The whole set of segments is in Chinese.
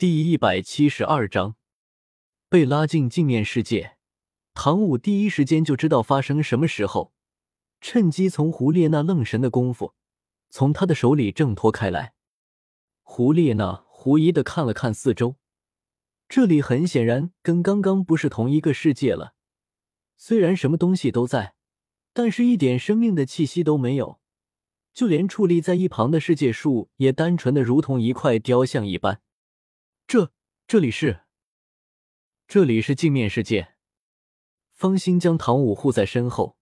第一百七十二章，被拉进镜面世界。唐舞第一时间就知道发生什么时候，趁机从胡列娜愣神的功夫，从他的手里挣脱开来。胡列娜狐疑的看了看四周，这里很显然跟刚刚不是同一个世界了。虽然什么东西都在，但是一点生命的气息都没有，就连矗立在一旁的世界树也单纯的如同一块雕像一般。这里是，这里是镜面世界。方心将唐舞护在身后，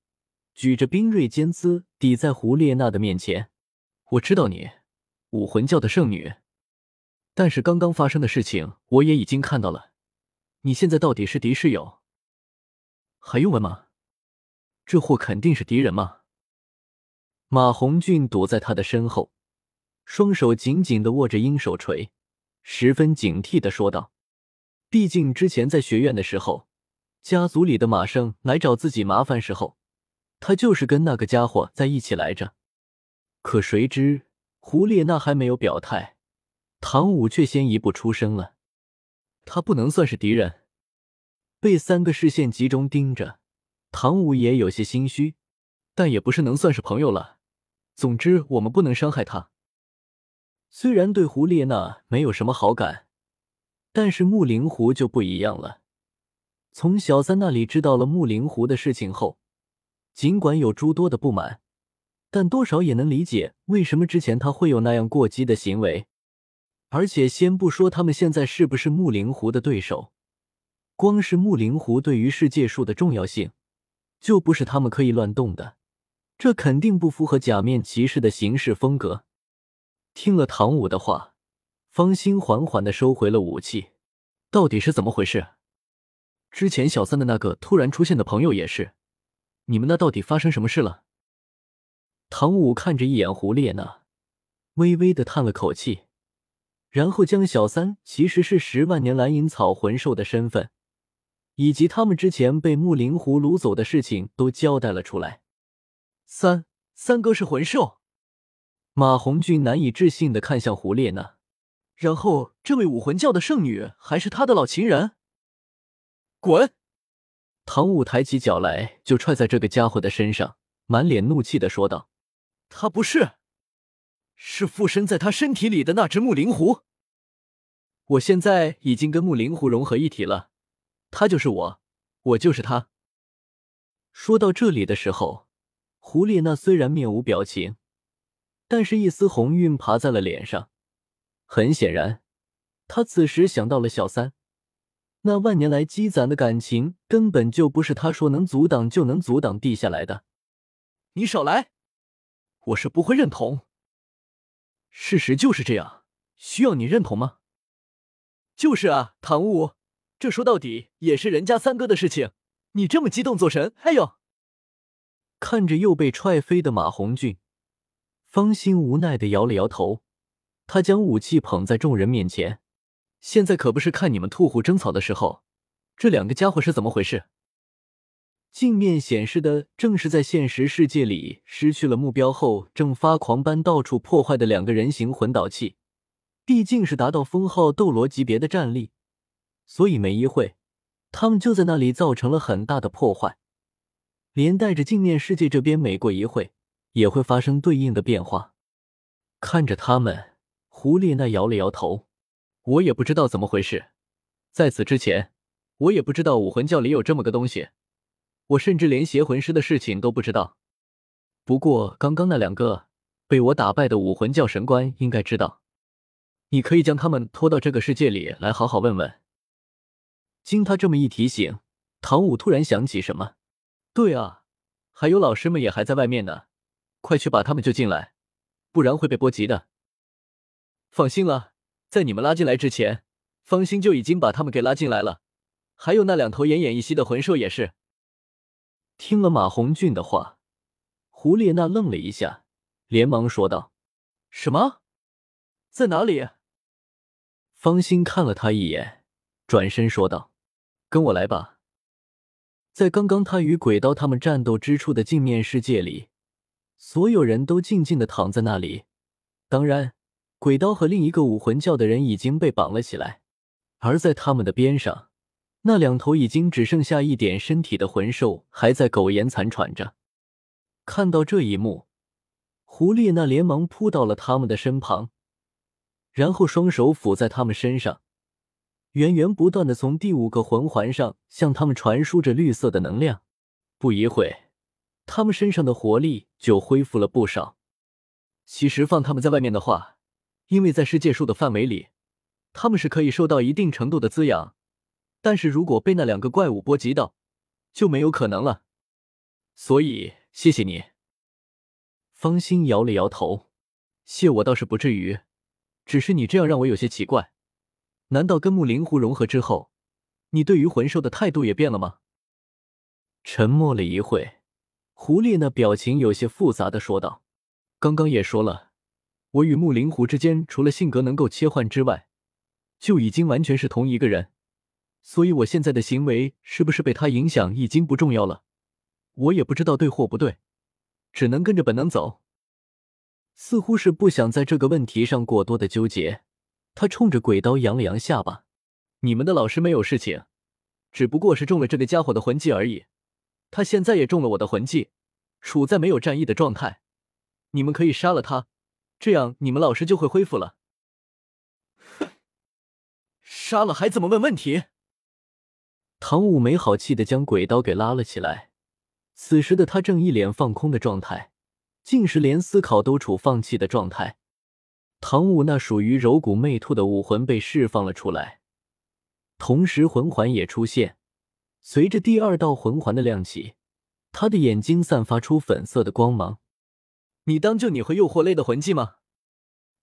举着冰锐尖姿抵在胡列娜的面前。我知道你，武魂教的圣女，但是刚刚发生的事情我也已经看到了。你现在到底是敌是友？还用问吗？这货肯定是敌人吗？马红俊躲在他的身后，双手紧紧的握着鹰手锤，十分警惕的说道：“毕竟之前在学院的时候。”家族里的马胜来找自己麻烦时候，他就是跟那个家伙在一起来着。可谁知胡列娜还没有表态，唐舞却先一步出声了。他不能算是敌人。被三个视线集中盯着，唐舞也有些心虚，但也不是能算是朋友了。总之，我们不能伤害他。虽然对胡列娜没有什么好感，但是木灵狐就不一样了。从小三那里知道了木灵狐的事情后，尽管有诸多的不满，但多少也能理解为什么之前他会有那样过激的行为。而且，先不说他们现在是不是木灵狐的对手，光是木灵狐对于世界树的重要性，就不是他们可以乱动的。这肯定不符合假面骑士的行事风格。听了唐舞的话，方心缓缓的收回了武器。到底是怎么回事？之前小三的那个突然出现的朋友也是，你们那到底发生什么事了？唐舞看着一眼胡列娜，微微的叹了口气，然后将小三其实是十万年蓝银草魂兽的身份，以及他们之前被木灵狐掳走的事情都交代了出来。三三哥是魂兽？马红俊难以置信的看向胡列娜，然后这位武魂教的圣女还是他的老情人？滚！唐舞抬起脚来就踹在这个家伙的身上，满脸怒气的说道：“他不是，是附身在他身体里的那只木灵狐。我现在已经跟木灵狐融合一体了，他就是我，我就是他。”说到这里的时候，胡列娜虽然面无表情，但是一丝红晕爬在了脸上。很显然，他此时想到了小三。那万年来积攒的感情，根本就不是他说能阻挡就能阻挡地下来的。你少来，我是不会认同。事实就是这样，需要你认同吗？就是啊，唐舞，这说到底也是人家三哥的事情，你这么激动做神？哎呦！看着又被踹飞的马红俊，方心无奈的摇了摇头，他将武器捧在众人面前。现在可不是看你们兔虎争草的时候，这两个家伙是怎么回事？镜面显示的正是在现实世界里失去了目标后，正发狂般到处破坏的两个人形魂导器。毕竟是达到封号斗罗级别的战力，所以没一会，他们就在那里造成了很大的破坏，连带着镜面世界这边每过一会也会发生对应的变化。看着他们，胡列娜摇了摇头。我也不知道怎么回事，在此之前，我也不知道武魂教里有这么个东西，我甚至连邪魂师的事情都不知道。不过刚刚那两个被我打败的武魂教神官应该知道，你可以将他们拖到这个世界里来好好问问。经他这么一提醒，唐舞突然想起什么，对啊，还有老师们也还在外面呢，快去把他们救进来，不然会被波及的。放心了。在你们拉进来之前，方心就已经把他们给拉进来了，还有那两头奄奄一息的魂兽也是。听了马红俊的话，胡列娜愣了一下，连忙说道：“什么？在哪里？”方心看了他一眼，转身说道：“跟我来吧。”在刚刚他与鬼刀他们战斗之处的镜面世界里，所有人都静静的躺在那里，当然。鬼刀和另一个武魂教的人已经被绑了起来。而在他们的边上，那两头已经只剩下一点身体的魂兽还在苟延残喘着。看到这一幕，胡列娜连忙扑到了他们的身旁，然后双手抚在他们身上，源源不断的从第五个魂环上向他们传输着绿色的能量。不一会，他们身上的活力就恢复了不少。其实放他们在外面的话，因为在世界树的范围里，他们是可以受到一定程度的滋养，但是如果被那两个怪物波及到，就没有可能了。所以。谢谢你，方心摇了摇头。谢我倒是不至于，只是你这样让我有些奇怪。难道跟木灵狐融合之后，你对于魂兽的态度也变了吗？沉默了一会，狐狸那表情有些复杂的说道：“刚刚也说了，我与木灵狐之间除了性格能够切换之外，就已经完全是同一个人。所以我现在的行为是不是被他影响，已经不重要了。”我也不知道对或不对，只能跟着本能走。似乎是不想在这个问题上过多的纠结，他冲着鬼刀扬了扬下巴：“你们的老师没有事情，只不过是中了这个家伙的魂技而已。他现在也中了我的魂技，处在没有战意的状态。你们可以杀了他，这样你们老师就会恢复了。”哼杀了还怎么问问题？唐舞没好气的将鬼刀给拉了起来。此时的他正一脸放空的状态，竟是连思考都处放弃的状态。唐舞那属于柔骨魅兔的武魂被释放了出来，同时魂环也出现。随着第二道魂环的亮起，他的眼睛散发出粉色的光芒。你当就你会诱惑类的魂技吗？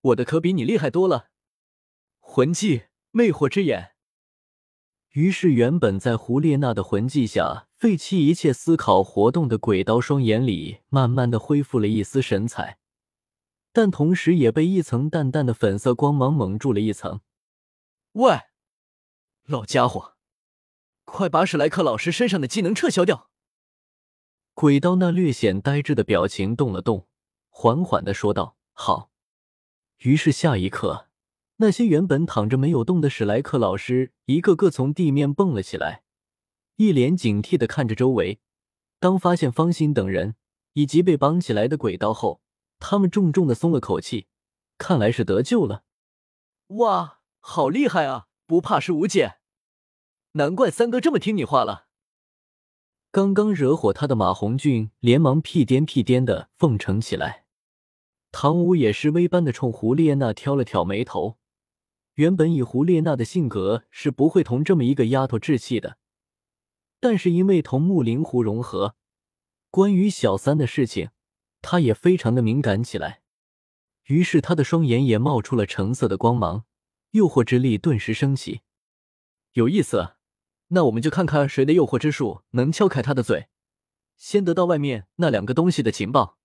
我的可比你厉害多了。魂技魅惑之眼。于是，原本在胡列娜的魂技下废弃一切思考活动的鬼刀双眼里，慢慢的恢复了一丝神采，但同时也被一层淡淡的粉色光芒蒙住了一层。喂，老家伙，快把史莱克老师身上的技能撤销掉！鬼刀那略显呆滞的表情动了动，缓缓的说道：“好。”于是下一刻。那些原本躺着没有动的史莱克老师，一个个从地面蹦了起来，一脸警惕的看着周围。当发现方心等人以及被绑起来的鬼刀后，他们重重的松了口气，看来是得救了。哇，好厉害啊！不怕是无解，难怪三哥这么听你话了。刚刚惹火他的马红俊连忙屁颠屁颠的奉承起来。唐舞也是微般的冲胡列娜挑了挑眉头。原本以胡列娜的性格是不会同这么一个丫头置气的，但是因为同木灵狐融合，关于小三的事情，她也非常的敏感起来。于是她的双眼也冒出了橙色的光芒，诱惑之力顿时升起。有意思，那我们就看看谁的诱惑之术能敲开他的嘴，先得到外面那两个东西的情报。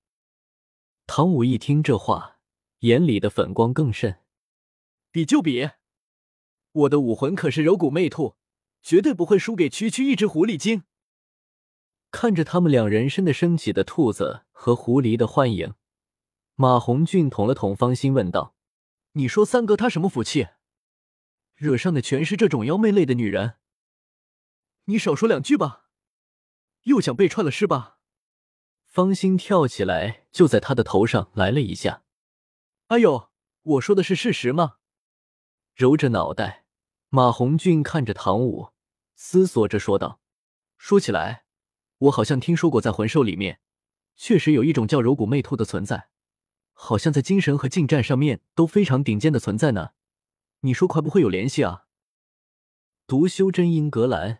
唐武一听这话，眼里的粉光更甚。比就比，我的武魂可是柔骨魅兔，绝对不会输给区区一只狐狸精。看着他们两人身的升起的兔子和狐狸的幻影，马红俊捅了捅方心，问道：“你说三哥他什么福气，惹上的全是这种妖媚类的女人？你少说两句吧，又想被串了是吧？”方心跳起来，就在他的头上来了一下。哎呦，我说的是事实吗？揉着脑袋，马红俊看着唐舞，思索着说道：“说起来，我好像听说过，在魂兽里面，确实有一种叫柔骨魅兔的存在，好像在精神和近战上面都非常顶尖的存在呢。你说会不会有联系啊？”独修真英格兰，